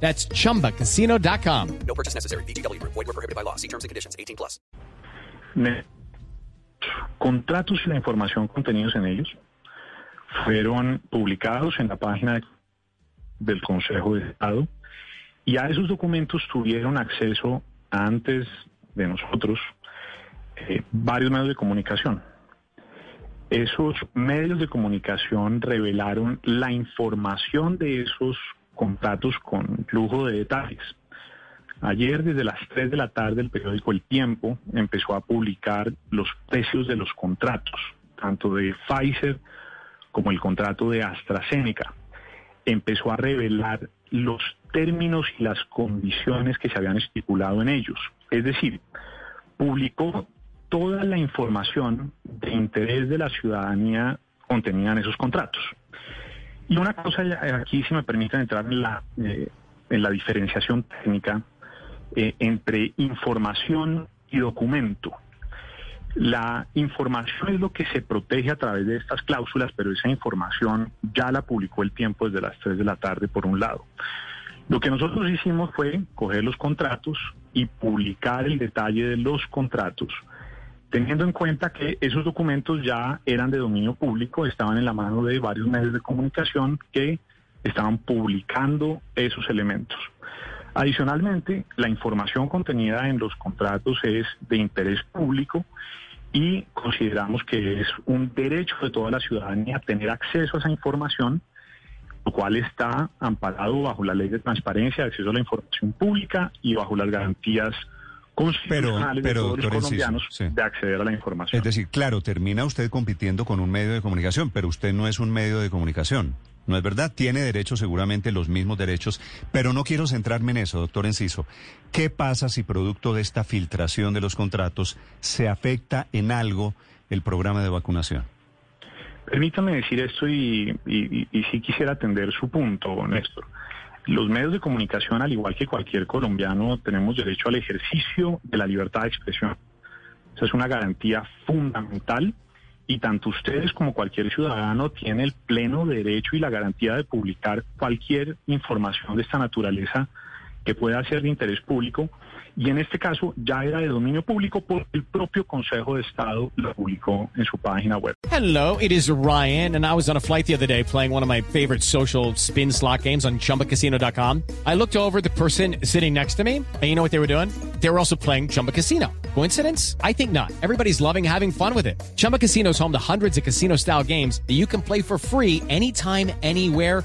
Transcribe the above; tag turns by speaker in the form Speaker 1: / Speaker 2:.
Speaker 1: That's chumbacasino.com.
Speaker 2: No purchase necessary. BGW. Void were prohibited by law. See terms and conditions. 18 plus.
Speaker 3: Contratos y la información contenidos en ellos fueron publicados en la página de- del Consejo de Estado y a esos documentos tuvieron acceso antes de nosotros eh, varios medios de comunicación. Esos medios de comunicación revelaron la información de esos contratos con lujo de detalles. Ayer, desde las 3 de la tarde, el periódico El Tiempo empezó a publicar los precios de los contratos, tanto de Pfizer como el contrato de AstraZeneca. Empezó a revelar los términos y las condiciones que se habían estipulado en ellos. Es decir, publicó toda la información de interés de la ciudadanía contenida en esos contratos. Y una cosa, ya- aquí si me permiten entrar en la, eh, en la diferenciación técnica eh, entre información y documento. La información es lo que se protege a través de estas cláusulas, pero esa información ya la publicó el tiempo desde las 3 de la tarde, por un lado. Lo que nosotros hicimos fue coger los contratos y publicar el detalle de los contratos, teniendo en cuenta que esos documentos ya eran de dominio público, estaban en la mano de varios medios de comunicación que estaban publicando esos elementos. Adicionalmente, la información contenida en los contratos es de interés público y consideramos que es un derecho de toda la ciudadanía tener acceso a esa información, lo cual está amparado bajo la ley de transparencia, acceso a la información pública y bajo las garantías constitucionales
Speaker 4: pero,
Speaker 3: de todos los colombianos
Speaker 4: sí.
Speaker 3: de acceder a la información.
Speaker 4: Es decir, claro, termina usted compitiendo con un medio de comunicación, pero usted no es un medio de comunicación. ¿No es verdad? Tiene derechos, seguramente los mismos derechos, pero no quiero centrarme en eso, doctor Enciso. ¿Qué pasa si producto de esta filtración de los contratos se afecta en algo el programa de vacunación?
Speaker 3: Permítame decir esto y, y, y, y sí quisiera atender su punto, Néstor. Los medios de comunicación, al igual que cualquier colombiano, tenemos derecho al ejercicio de la libertad de expresión. Esa es una garantía fundamental y tanto ustedes como cualquier ciudadano tiene el pleno derecho y la garantía de publicar cualquier información de esta naturaleza que pueda ser de interés público y en este caso ya era de dominio público porque el propio Consejo de Estado lo publicó en su página web.
Speaker 1: Hello, it is Ryan, and I was on a flight the other day playing one of my favorite social spin slot games on chumbacasino.com. I looked over the person sitting next to me, and you know what they were doing? They were also playing Chumba Casino. Coincidence? I think not. Everybody's loving having fun with it. Chumba Casino is home to hundreds of casino style games that you can play for free anytime, anywhere